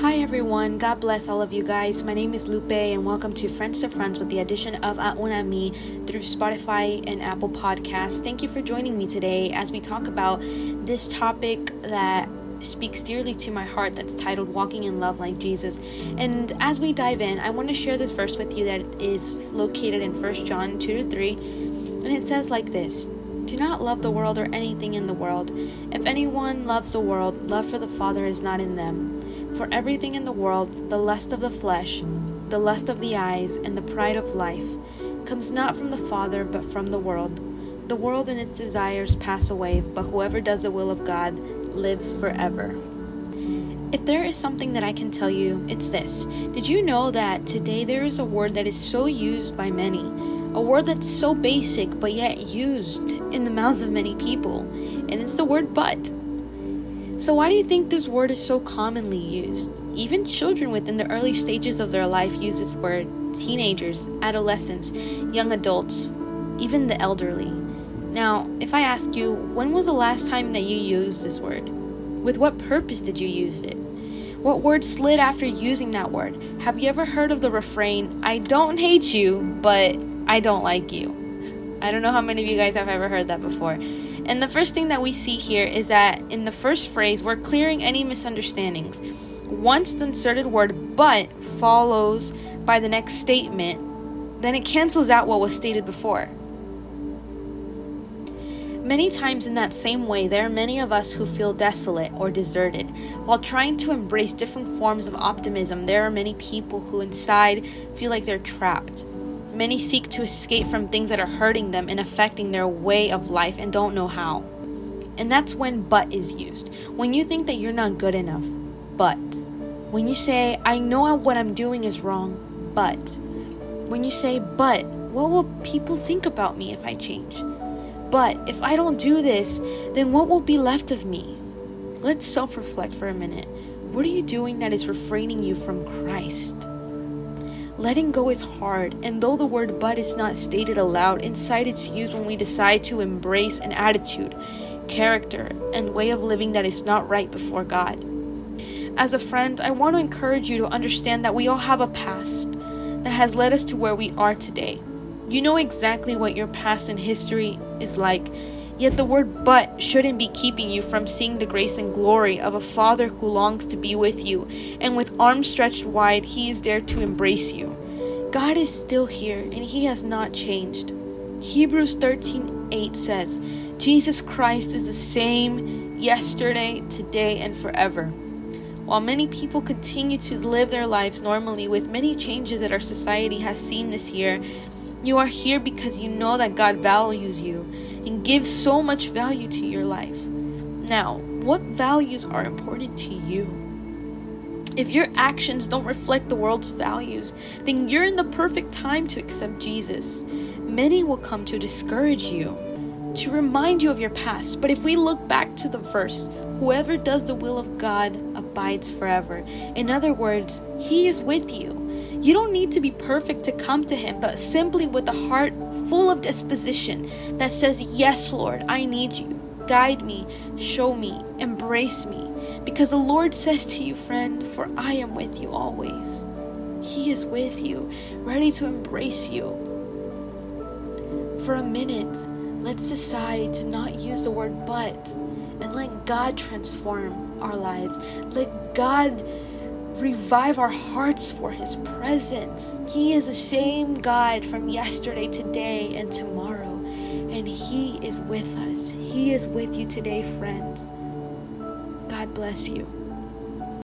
Hi everyone, God bless all of you guys. My name is Lupe and welcome to Friends to Friends with the addition of Auna Me through Spotify and Apple Podcasts. Thank you for joining me today as we talk about this topic that speaks dearly to my heart that's titled Walking in Love Like Jesus. And as we dive in, I want to share this verse with you that is located in 1 John 2 to 3. And it says like this Do not love the world or anything in the world. If anyone loves the world, love for the Father is not in them. For everything in the world, the lust of the flesh, the lust of the eyes, and the pride of life, comes not from the Father, but from the world. The world and its desires pass away, but whoever does the will of God lives forever. If there is something that I can tell you, it's this. Did you know that today there is a word that is so used by many? A word that's so basic but yet used in the mouths of many people, and it's the word but. So, why do you think this word is so commonly used? Even children within the early stages of their life use this word, teenagers, adolescents, young adults, even the elderly. Now, if I ask you, when was the last time that you used this word? With what purpose did you use it? What word slid after using that word? Have you ever heard of the refrain, I don't hate you, but I don't like you? I don't know how many of you guys have ever heard that before. And the first thing that we see here is that in the first phrase, we're clearing any misunderstandings. Once the inserted word but follows by the next statement, then it cancels out what was stated before. Many times, in that same way, there are many of us who feel desolate or deserted. While trying to embrace different forms of optimism, there are many people who inside feel like they're trapped. Many seek to escape from things that are hurting them and affecting their way of life and don't know how. And that's when but is used. When you think that you're not good enough, but. When you say, I know what I'm doing is wrong, but. When you say, but, what will people think about me if I change? But if I don't do this, then what will be left of me? Let's self reflect for a minute. What are you doing that is refraining you from Christ? Letting go is hard, and though the word but is not stated aloud, inside it's used when we decide to embrace an attitude, character, and way of living that is not right before God. As a friend, I want to encourage you to understand that we all have a past that has led us to where we are today. You know exactly what your past and history is like Yet the word but shouldn't be keeping you from seeing the grace and glory of a Father who longs to be with you, and with arms stretched wide, He is there to embrace you. God is still here, and He has not changed. Hebrews 13 8 says, Jesus Christ is the same yesterday, today, and forever. While many people continue to live their lives normally with many changes that our society has seen this year, you are here because you know that God values you and gives so much value to your life. Now, what values are important to you? If your actions don't reflect the world's values, then you're in the perfect time to accept Jesus. Many will come to discourage you, to remind you of your past. But if we look back to the verse, whoever does the will of God abides forever. In other words, He is with you. You don't need to be perfect to come to Him, but simply with a heart full of disposition that says, Yes, Lord, I need you. Guide me, show me, embrace me. Because the Lord says to you, friend, For I am with you always. He is with you, ready to embrace you. For a minute, let's decide to not use the word but and let God transform our lives. Let God revive our hearts for His presence. He is the same God from yesterday, today, and tomorrow. And He is with us. He is with you today, friend. God bless you.